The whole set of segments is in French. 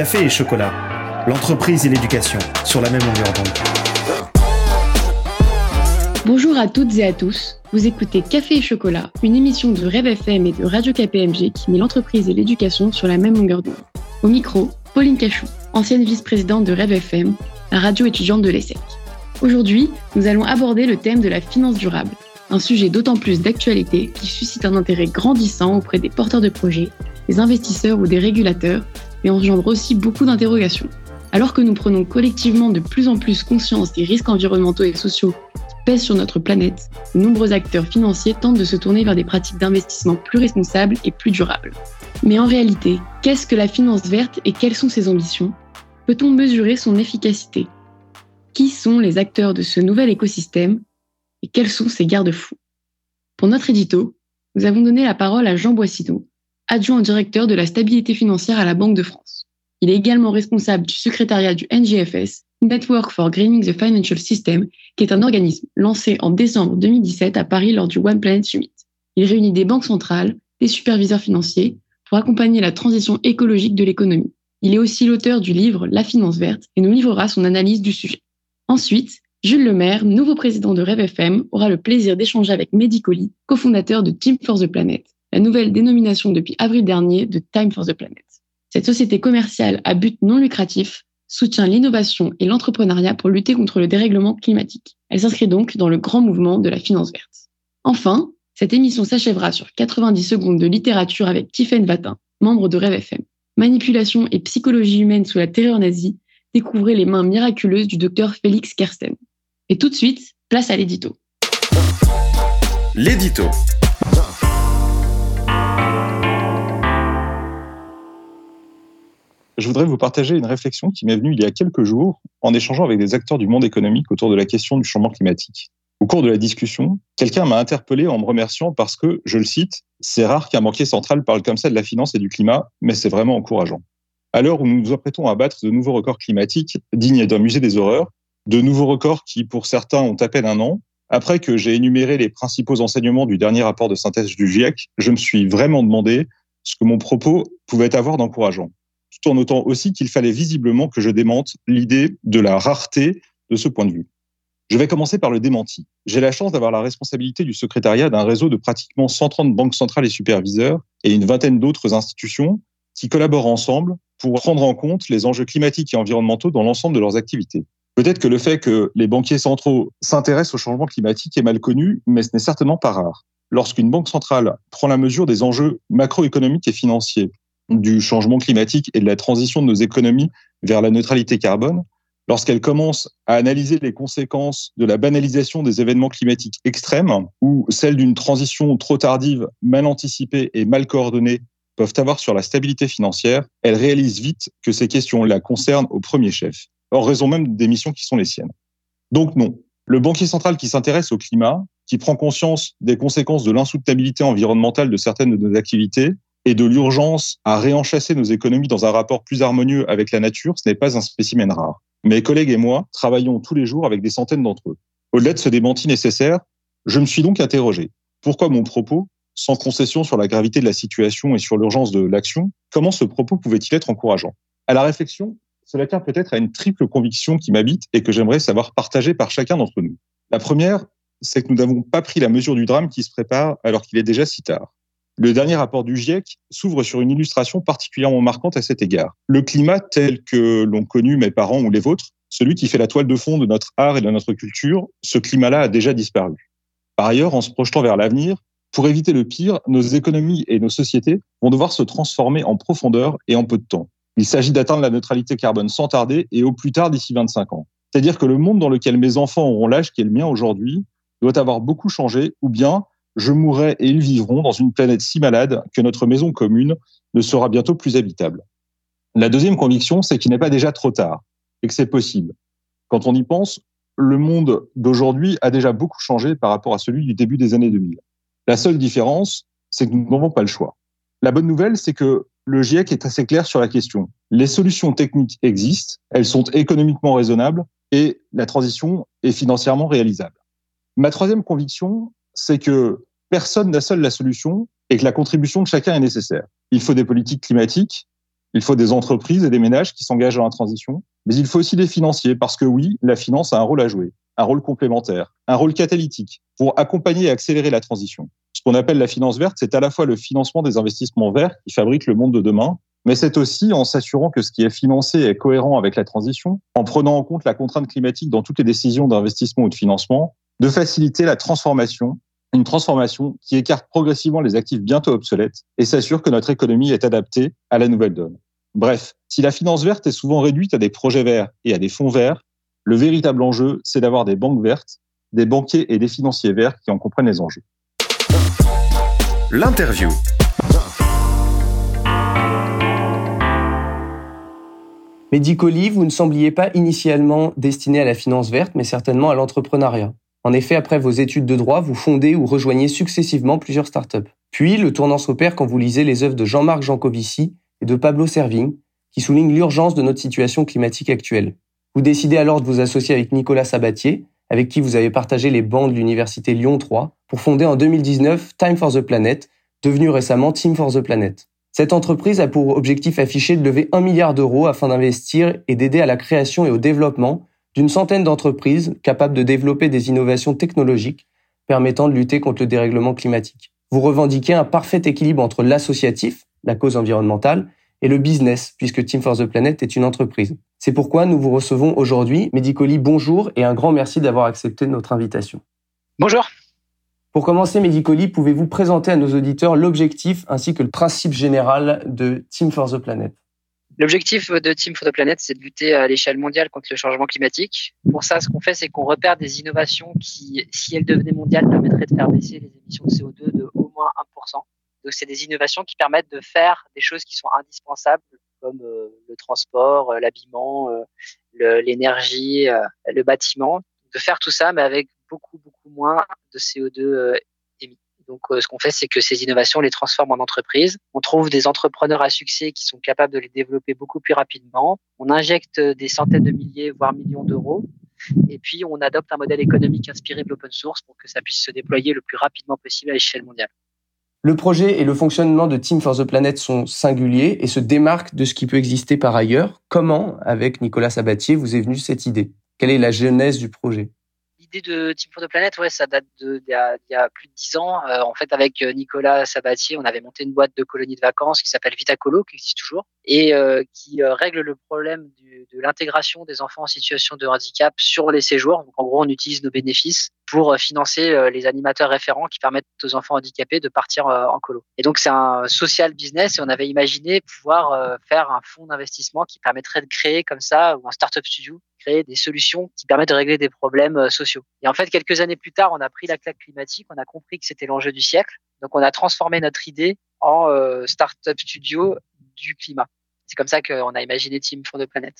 Café et chocolat, l'entreprise et l'éducation sur la même longueur d'onde. Bonjour à toutes et à tous. Vous écoutez Café et chocolat, une émission de Rêve FM et de Radio KPMG qui met l'entreprise et l'éducation sur la même longueur d'onde. Au micro, Pauline Cachou, ancienne vice-présidente de Rêve FM, la radio étudiante de l'ESSEC. Aujourd'hui, nous allons aborder le thème de la finance durable, un sujet d'autant plus d'actualité qui suscite un intérêt grandissant auprès des porteurs de projets, des investisseurs ou des régulateurs mais engendre aussi beaucoup d'interrogations. Alors que nous prenons collectivement de plus en plus conscience des risques environnementaux et sociaux qui pèsent sur notre planète, de nombreux acteurs financiers tentent de se tourner vers des pratiques d'investissement plus responsables et plus durables. Mais en réalité, qu'est-ce que la finance verte et quelles sont ses ambitions? Peut-on mesurer son efficacité? Qui sont les acteurs de ce nouvel écosystème? Et quels sont ses garde-fous? Pour notre édito, nous avons donné la parole à Jean Boissineau, adjoint directeur de la stabilité financière à la Banque de France. Il est également responsable du secrétariat du NGFS, Network for Greening the Financial System, qui est un organisme lancé en décembre 2017 à Paris lors du One Planet Summit. Il réunit des banques centrales, des superviseurs financiers pour accompagner la transition écologique de l'économie. Il est aussi l'auteur du livre La finance verte et nous livrera son analyse du sujet. Ensuite, Jules Lemaire, nouveau président de Rêve FM, aura le plaisir d'échanger avec Mehdi cofondateur de Team for the Planet, la nouvelle dénomination depuis avril dernier de Time for the Planet. Cette société commerciale à but non lucratif soutient l'innovation et l'entrepreneuriat pour lutter contre le dérèglement climatique. Elle s'inscrit donc dans le grand mouvement de la finance verte. Enfin, cette émission s'achèvera sur 90 secondes de littérature avec Tiffaine Vatin, membre de Rêve FM. Manipulation et psychologie humaine sous la terreur nazie, découvrez les mains miraculeuses du docteur Félix Kersten. Et tout de suite, place à l'édito. L'édito. Je voudrais vous partager une réflexion qui m'est venue il y a quelques jours en échangeant avec des acteurs du monde économique autour de la question du changement climatique. Au cours de la discussion, quelqu'un m'a interpellé en me remerciant parce que, je le cite, c'est rare qu'un banquier central parle comme ça de la finance et du climat, mais c'est vraiment encourageant. À l'heure où nous nous apprêtons à battre de nouveaux records climatiques dignes d'un musée des horreurs, de nouveaux records qui, pour certains, ont à peine un an, après que j'ai énuméré les principaux enseignements du dernier rapport de synthèse du GIEC, je me suis vraiment demandé ce que mon propos pouvait avoir d'encourageant tout en notant aussi qu'il fallait visiblement que je démente l'idée de la rareté de ce point de vue. Je vais commencer par le démenti. J'ai la chance d'avoir la responsabilité du secrétariat d'un réseau de pratiquement 130 banques centrales et superviseurs et une vingtaine d'autres institutions qui collaborent ensemble pour prendre en compte les enjeux climatiques et environnementaux dans l'ensemble de leurs activités. Peut-être que le fait que les banquiers centraux s'intéressent au changement climatique est mal connu, mais ce n'est certainement pas rare. Lorsqu'une banque centrale prend la mesure des enjeux macroéconomiques et financiers du changement climatique et de la transition de nos économies vers la neutralité carbone, lorsqu'elle commence à analyser les conséquences de la banalisation des événements climatiques extrêmes ou celles d'une transition trop tardive, mal anticipée et mal coordonnée peuvent avoir sur la stabilité financière, elle réalise vite que ces questions la concernent au premier chef, en raison même des missions qui sont les siennes. Donc non, le banquier central qui s'intéresse au climat, qui prend conscience des conséquences de l'insoutenabilité environnementale de certaines de nos activités, et de l'urgence à réenchasser nos économies dans un rapport plus harmonieux avec la nature, ce n'est pas un spécimen rare. Mes collègues et moi travaillons tous les jours avec des centaines d'entre eux. Au-delà de ce démenti nécessaire, je me suis donc interrogé. Pourquoi mon propos, sans concession sur la gravité de la situation et sur l'urgence de l'action, comment ce propos pouvait-il être encourageant? À la réflexion, cela tient peut-être à une triple conviction qui m'habite et que j'aimerais savoir partager par chacun d'entre nous. La première, c'est que nous n'avons pas pris la mesure du drame qui se prépare alors qu'il est déjà si tard. Le dernier rapport du GIEC s'ouvre sur une illustration particulièrement marquante à cet égard. Le climat tel que l'ont connu mes parents ou les vôtres, celui qui fait la toile de fond de notre art et de notre culture, ce climat-là a déjà disparu. Par ailleurs, en se projetant vers l'avenir, pour éviter le pire, nos économies et nos sociétés vont devoir se transformer en profondeur et en peu de temps. Il s'agit d'atteindre la neutralité carbone sans tarder et au plus tard d'ici 25 ans. C'est-à-dire que le monde dans lequel mes enfants auront l'âge qui est le mien aujourd'hui doit avoir beaucoup changé ou bien je mourrai et ils vivront dans une planète si malade que notre maison commune ne sera bientôt plus habitable. La deuxième conviction, c'est qu'il n'est pas déjà trop tard et que c'est possible. Quand on y pense, le monde d'aujourd'hui a déjà beaucoup changé par rapport à celui du début des années 2000. La seule différence, c'est que nous n'avons pas le choix. La bonne nouvelle, c'est que le GIEC est assez clair sur la question. Les solutions techniques existent, elles sont économiquement raisonnables et la transition est financièrement réalisable. Ma troisième conviction, c'est que personne n'a seul la solution et que la contribution de chacun est nécessaire. Il faut des politiques climatiques, Il faut des entreprises et des ménages qui s'engagent dans la transition, mais il faut aussi des financiers parce que oui, la finance a un rôle à jouer, un rôle complémentaire, un rôle catalytique pour accompagner et accélérer la transition. Ce qu'on appelle la finance verte, c'est à la fois le financement des investissements verts qui fabriquent le monde de demain, mais c'est aussi en s'assurant que ce qui est financé est cohérent avec la transition, en prenant en compte la contrainte climatique dans toutes les décisions d'investissement ou de financement, de faciliter la transformation, une transformation qui écarte progressivement les actifs bientôt obsolètes et s'assure que notre économie est adaptée à la nouvelle donne. Bref, si la finance verte est souvent réduite à des projets verts et à des fonds verts, le véritable enjeu, c'est d'avoir des banques vertes, des banquiers et des financiers verts qui en comprennent les enjeux. L'interview. Medicoli, vous ne sembliez pas initialement destiné à la finance verte, mais certainement à l'entrepreneuriat. En effet, après vos études de droit, vous fondez ou rejoignez successivement plusieurs startups. Puis, le tournant s'opère quand vous lisez les œuvres de Jean-Marc Jancovici et de Pablo Servigne, qui soulignent l'urgence de notre situation climatique actuelle. Vous décidez alors de vous associer avec Nicolas Sabatier, avec qui vous avez partagé les bancs de l'université Lyon 3, pour fonder en 2019 Time for the Planet, devenu récemment Team for the Planet. Cette entreprise a pour objectif affiché de lever un milliard d'euros afin d'investir et d'aider à la création et au développement d'une centaine d'entreprises capables de développer des innovations technologiques permettant de lutter contre le dérèglement climatique. Vous revendiquez un parfait équilibre entre l'associatif, la cause environnementale, et le business, puisque Team for the Planet est une entreprise. C'est pourquoi nous vous recevons aujourd'hui. Medicoli, bonjour et un grand merci d'avoir accepté notre invitation. Bonjour. Pour commencer, Medicoli, pouvez-vous présenter à nos auditeurs l'objectif ainsi que le principe général de Team for the Planet? L'objectif de Team the Planet, c'est de lutter à l'échelle mondiale contre le changement climatique. Pour ça, ce qu'on fait, c'est qu'on repère des innovations qui, si elles devenaient mondiales, permettraient de faire baisser les émissions de CO2 de au moins 1%. Donc, c'est des innovations qui permettent de faire des choses qui sont indispensables, comme euh, le transport, euh, l'habillement, euh, l'énergie, le bâtiment. De faire tout ça, mais avec beaucoup, beaucoup moins de CO2 euh, émis. Donc, ce qu'on fait, c'est que ces innovations, on les transforme en entreprises. On trouve des entrepreneurs à succès qui sont capables de les développer beaucoup plus rapidement. On injecte des centaines de milliers, voire millions d'euros. Et puis, on adopte un modèle économique inspiré de l'open source pour que ça puisse se déployer le plus rapidement possible à l'échelle mondiale. Le projet et le fonctionnement de Team for the Planet sont singuliers et se démarquent de ce qui peut exister par ailleurs. Comment, avec Nicolas Sabatier, vous est venue cette idée? Quelle est la genèse du projet? L'idée de Team for the Planet, ouais, ça date d'il y, y, a plus de dix ans. Euh, en fait, avec euh, Nicolas Sabatier, on avait monté une boîte de colonies de vacances qui s'appelle Vitacolo, qui existe toujours, et euh, qui règle le problème de l'intégration des enfants en situation de handicap sur les séjours. Donc, en gros, on utilise nos bénéfices pour financer les animateurs référents qui permettent aux enfants handicapés de partir en colo. Et donc, c'est un social business et on avait imaginé pouvoir faire un fonds d'investissement qui permettrait de créer comme ça, ou un startup studio, créer des solutions qui permettent de régler des problèmes euh, sociaux. Et en fait, quelques années plus tard, on a pris la claque climatique, on a compris que c'était l'enjeu du siècle. Donc, on a transformé notre idée en euh, startup studio du climat. C'est comme ça qu'on a imaginé Team for the Planet.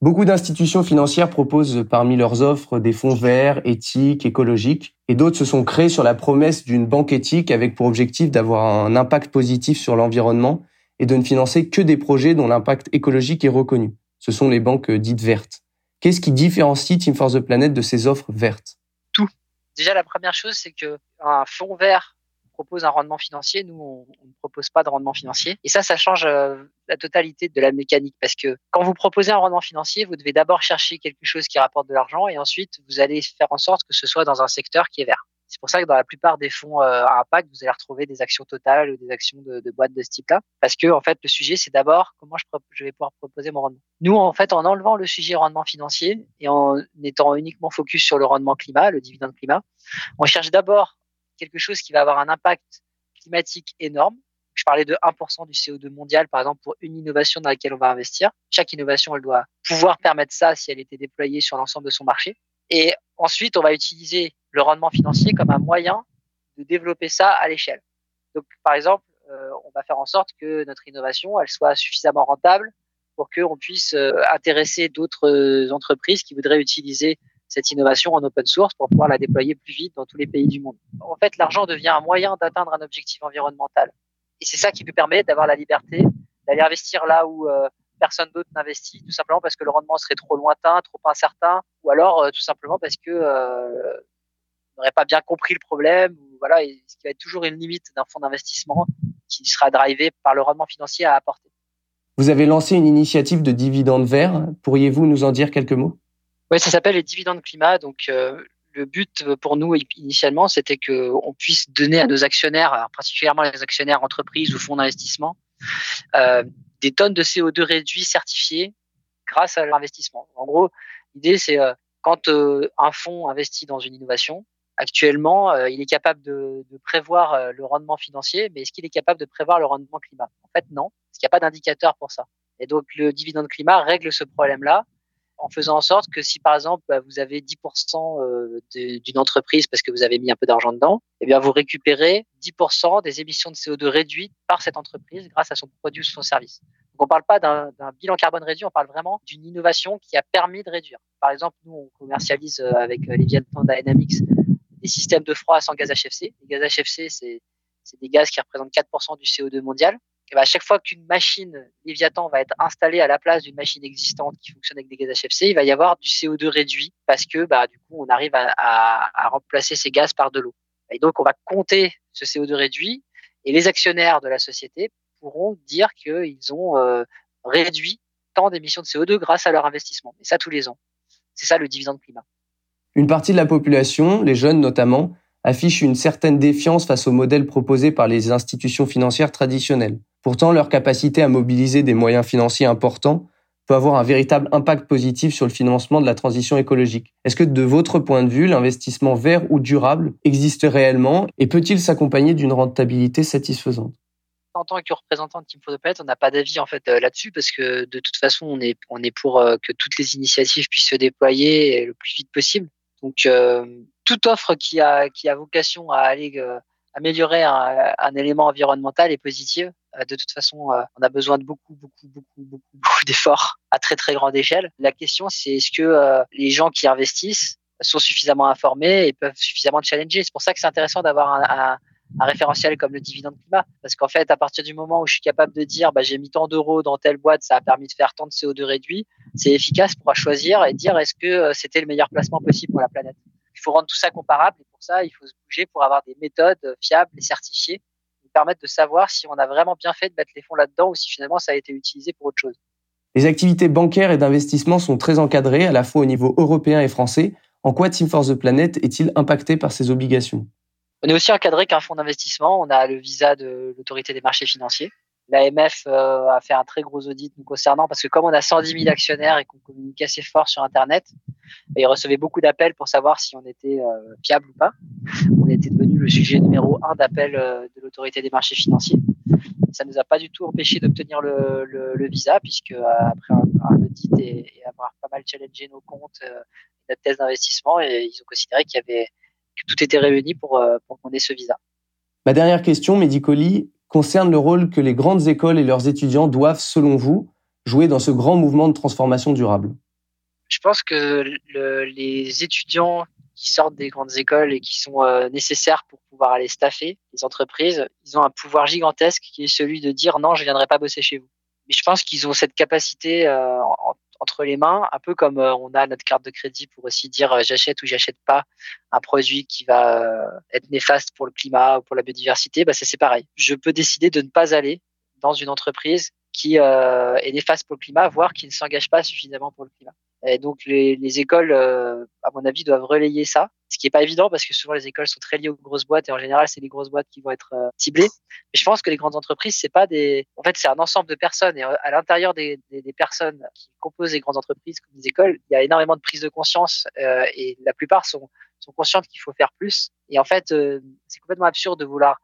Beaucoup d'institutions financières proposent parmi leurs offres des fonds verts, éthiques, écologiques, et d'autres se sont créés sur la promesse d'une banque éthique avec pour objectif d'avoir un impact positif sur l'environnement et de ne financer que des projets dont l'impact écologique est reconnu. Ce sont les banques dites vertes. Qu'est-ce qui différencie Team for the Planet de ses offres vertes? Tout. Déjà, la première chose, c'est que un fonds vert propose un rendement financier. Nous, on, ne propose pas de rendement financier. Et ça, ça change euh, la totalité de la mécanique parce que quand vous proposez un rendement financier, vous devez d'abord chercher quelque chose qui rapporte de l'argent et ensuite, vous allez faire en sorte que ce soit dans un secteur qui est vert. C'est pour ça que dans la plupart des fonds euh, à impact, vous allez retrouver des actions totales ou des actions de, de boîtes de ce type-là. Parce que, en fait, le sujet, c'est d'abord comment je, je, vais pouvoir proposer mon rendement. Nous, en fait, en enlevant le sujet rendement financier et en étant uniquement focus sur le rendement climat, le dividende climat, on cherche d'abord quelque chose qui va avoir un impact climatique énorme. Je parlais de 1% du CO2 mondial, par exemple, pour une innovation dans laquelle on va investir. Chaque innovation, elle doit pouvoir permettre ça si elle était déployée sur l'ensemble de son marché. Et ensuite, on va utiliser le rendement financier comme un moyen de développer ça à l'échelle. Donc, par exemple, euh, on va faire en sorte que notre innovation, elle soit suffisamment rentable pour qu'on puisse euh, intéresser d'autres euh, entreprises qui voudraient utiliser cette innovation en open source pour pouvoir la déployer plus vite dans tous les pays du monde. En fait, l'argent devient un moyen d'atteindre un objectif environnemental. Et c'est ça qui nous permet d'avoir la liberté d'aller investir là où personne d'autre n'investit, tout simplement parce que le rendement serait trop lointain, trop incertain, ou alors tout simplement parce que n'aurait pas bien compris le problème. Ou voilà, qui va être toujours une limite d'un fonds d'investissement qui sera drivé par le rendement financier à apporter. Vous avez lancé une initiative de dividendes verts. Pourriez-vous nous en dire quelques mots? Oui, ça s'appelle les dividendes climat. Donc, euh, le but pour nous initialement, c'était qu'on puisse donner à nos actionnaires, particulièrement les actionnaires entreprises ou fonds d'investissement, euh, des tonnes de CO2 réduits certifiés grâce à leur investissement. En gros, l'idée, c'est euh, quand euh, un fonds investit dans une innovation, actuellement, euh, il est capable de, de prévoir euh, le rendement financier, mais est-ce qu'il est capable de prévoir le rendement climat? En fait, non, parce qu'il n'y a pas d'indicateur pour ça. Et donc, le dividende climat règle ce problème-là en faisant en sorte que si par exemple bah, vous avez 10% euh, d'une entreprise parce que vous avez mis un peu d'argent dedans, eh bien vous récupérez 10% des émissions de CO2 réduites par cette entreprise grâce à son produit ou son service. Donc on ne parle pas d'un bilan carbone réduit, on parle vraiment d'une innovation qui a permis de réduire. Par exemple, nous on commercialise euh, avec euh, les Vietnam Dynamics des systèmes de froid sans gaz HFC. Les gaz HFC, c'est des gaz qui représentent 4% du CO2 mondial. Ben, à chaque fois qu'une machine Léviathan va être installée à la place d'une machine existante qui fonctionne avec des gaz HFC, il va y avoir du CO2 réduit parce que bah, du coup, on arrive à remplacer ces gaz par de l'eau. Et donc, on va compter ce CO2 réduit et les actionnaires de la société pourront dire qu'ils ont euh, réduit tant d'émissions de CO2 grâce à leur investissement. Et ça, tous les ans. C'est ça le dividende climat. Une partie de la population, les jeunes notamment, affiche une certaine défiance face au modèle proposé par les institutions financières traditionnelles. Pourtant, leur capacité à mobiliser des moyens financiers importants peut avoir un véritable impact positif sur le financement de la transition écologique. Est-ce que de votre point de vue, l'investissement vert ou durable existe réellement et peut-il s'accompagner d'une rentabilité satisfaisante? En tant que représentant de Team for on n'a pas d'avis en fait euh, là-dessus parce que de toute façon, on est on est pour euh, que toutes les initiatives puissent se déployer le plus vite possible. Donc euh, toute offre qui a qui a vocation à aller euh, améliorer un, un, élément environnemental est positive. Euh, de toute façon, euh, on a besoin de beaucoup, beaucoup, beaucoup, beaucoup, beaucoup d'efforts à très, très grande échelle. La question, c'est est-ce que les gens qui investissent sont suffisamment informés et peuvent suffisamment challenger? C'est pour ça que c'est intéressant d'avoir un, un, un, référentiel comme le dividende climat. Parce qu'en fait, à partir du moment où je suis capable de dire, bah, j'ai mis tant d'euros dans telle boîte, ça a permis de faire tant de CO2 réduit, c'est efficace pour choisir et dire est-ce que c'était le meilleur placement possible pour la planète? Il faut rendre tout ça comparable et pour ça, il faut se bouger pour avoir des méthodes fiables et certifiées qui permettent de savoir si on a vraiment bien fait de mettre les fonds là-dedans ou si finalement ça a été utilisé pour autre chose. Les activités bancaires et d'investissement sont très encadrées à la fois au niveau européen et français. En quoi Team for the Planet est-il impacté par ces obligations? On est aussi encadré qu'un fonds d'investissement. On a le visa de l'autorité des marchés financiers. L'AMF euh, a fait un très gros audit nous concernant parce que comme on a 110 000 actionnaires et qu'on communique assez fort sur Internet, ils recevaient beaucoup d'appels pour savoir si on était euh, fiable ou pas. On était devenu le sujet numéro un d'appel euh, de l'autorité des marchés financiers. Ça nous a pas du tout empêché d'obtenir le, le, le, visa puisque euh, après un, audit et, avoir pas mal challengé nos comptes, euh, notre thèse d'investissement, et ils ont considéré qu'il y avait que tout était réuni pour, pour qu'on ait ce visa. Ma dernière question, Medicoli, concerne le rôle que les grandes écoles et leurs étudiants doivent, selon vous, jouer dans ce grand mouvement de transformation durable? Je pense que le, les étudiants qui sortent des grandes écoles et qui sont euh, nécessaires pour pouvoir aller staffer les entreprises, ils ont un pouvoir gigantesque qui est celui de dire non, je viendrai pas bosser chez vous. Mais je pense qu'ils ont cette capacité euh, entre les mains, un peu comme euh, on a notre carte de crédit pour aussi dire euh, j'achète ou j'achète pas un produit qui va euh, être néfaste pour le climat ou pour la biodiversité, bah c'est pareil. Je peux décider de ne pas aller dans une entreprise qui est néfaste pour le climat, voire qui ne s'engage pas suffisamment pour le climat. Et donc les, les écoles, euh, à mon avis, doivent relayer ça, ce qui est pas évident parce que souvent les écoles sont très liées aux grosses boîtes et en général c'est les grosses boîtes qui vont être euh, ciblées. Mais je pense que les grandes entreprises c'est pas des, en fait c'est un ensemble de personnes et à l'intérieur des, des, des, personnes qui composent les grandes entreprises comme les écoles, il y a énormément de prise de conscience euh, et la plupart sont sont conscientes qu'il faut faire plus. Et en fait, euh, c'est complètement absurde de vouloir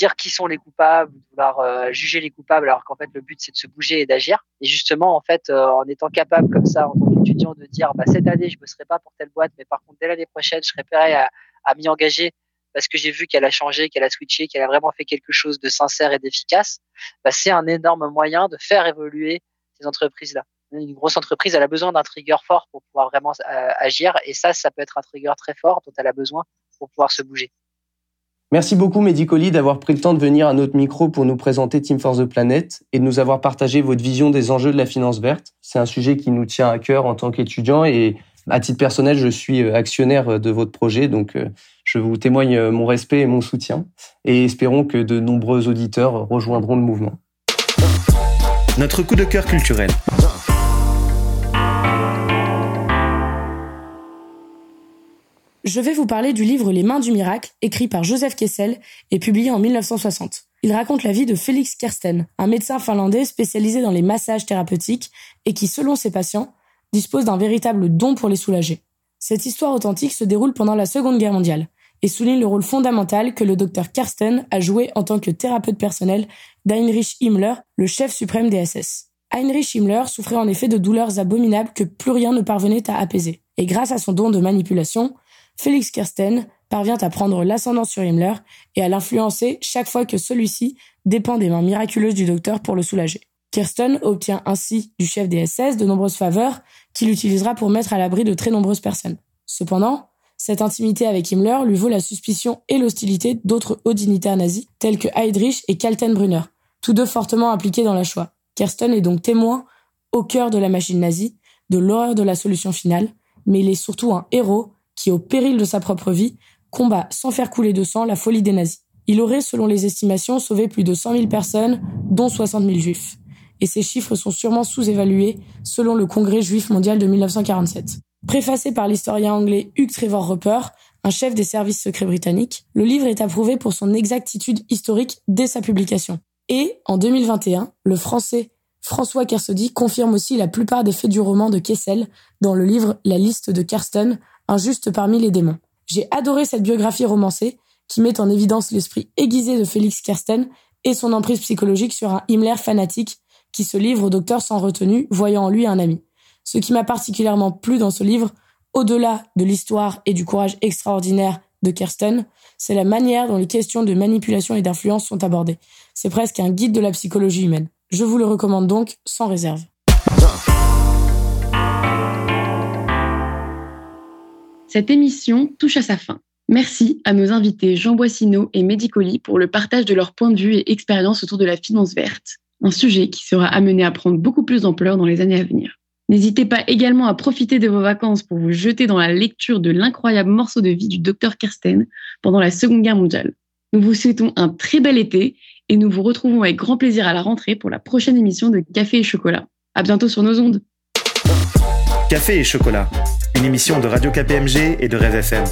dire qui sont les coupables, vouloir euh, juger les coupables, alors qu'en fait le but c'est de se bouger et d'agir. Et justement, en fait, euh, en étant capable comme ça, en tant qu'étudiant, de dire bah, cette année je ne bosserai pas pour telle boîte, mais par contre dès l'année prochaine je serai prêt à, à m'y engager parce que j'ai vu qu'elle a changé, qu'elle a switché, qu'elle a vraiment fait quelque chose de sincère et d'efficace. Bah, c'est un énorme moyen de faire évoluer ces entreprises-là. Une grosse entreprise, elle a besoin d'un trigger fort pour pouvoir vraiment euh, agir, et ça, ça peut être un trigger très fort dont elle a besoin pour pouvoir se bouger. Merci beaucoup, Medicoli, d'avoir pris le temps de venir à notre micro pour nous présenter Team for the Planet et de nous avoir partagé votre vision des enjeux de la finance verte. C'est un sujet qui nous tient à cœur en tant qu'étudiant et à titre personnel, je suis euh, actionnaire de votre projet, donc euh, je vous témoigne mon respect et mon soutien et espérons que de nombreux auditeurs rejoindront le mouvement. notre coup de cœur culturel. Je vais vous parler du livre Les Mains du Miracle, écrit par Joseph Kessel et publié en 1960. Il raconte la vie de Félix Kersten, un médecin finlandais spécialisé dans les massages thérapeutiques et qui, selon ses patients, dispose d'un véritable don pour les soulager. Cette histoire authentique se déroule pendant la Seconde Guerre mondiale et souligne le rôle fondamental que le docteur Kersten a joué en tant que thérapeute personnel d'Heinrich Himmler, le chef suprême des SS. Heinrich Himmler souffrait en effet de douleurs abominables que plus rien ne parvenait à apaiser. Et grâce à son don de manipulation, Félix Kersten parvient à prendre l'ascendant sur Himmler et à l'influencer chaque fois que celui-ci dépend des mains miraculeuses du docteur pour le soulager. Kersten obtient ainsi du chef des SS de nombreuses faveurs qu'il utilisera pour mettre à l'abri de très nombreuses personnes. Cependant, cette intimité avec Himmler lui vaut la suspicion et l'hostilité d'autres hauts dignitaires nazis tels que Heydrich et Kaltenbrunner, tous deux fortement impliqués dans la Shoah. Kersten est donc témoin au cœur de la machine nazie, de l'horreur de la solution finale, mais il est surtout un héros qui, au péril de sa propre vie, combat sans faire couler de sang la folie des nazis. Il aurait, selon les estimations, sauvé plus de 100 000 personnes, dont 60 000 juifs. Et ces chiffres sont sûrement sous-évalués selon le Congrès juif mondial de 1947. Préfacé par l'historien anglais Hugh Trevor Roper, un chef des services secrets britanniques, le livre est approuvé pour son exactitude historique dès sa publication. Et, en 2021, le français François Kersaudy confirme aussi la plupart des faits du roman de Kessel dans le livre La liste de Injuste parmi les démons. J'ai adoré cette biographie romancée qui met en évidence l'esprit aiguisé de Félix Kersten et son emprise psychologique sur un Himmler fanatique qui se livre au docteur sans retenue, voyant en lui un ami. Ce qui m'a particulièrement plu dans ce livre, au-delà de l'histoire et du courage extraordinaire de Kersten, c'est la manière dont les questions de manipulation et d'influence sont abordées. C'est presque un guide de la psychologie humaine. Je vous le recommande donc sans réserve. Cette émission touche à sa fin. Merci à nos invités Jean Boissineau et Medicoli pour le partage de leurs points de vue et expériences autour de la finance verte, un sujet qui sera amené à prendre beaucoup plus d'ampleur dans les années à venir. N'hésitez pas également à profiter de vos vacances pour vous jeter dans la lecture de l'incroyable morceau de vie du docteur Kersten pendant la Seconde Guerre mondiale. Nous vous souhaitons un très bel été et nous vous retrouvons avec grand plaisir à la rentrée pour la prochaine émission de Café et Chocolat. À bientôt sur nos ondes. Café et Chocolat une émission de Radio KPMG et de Rêve FM.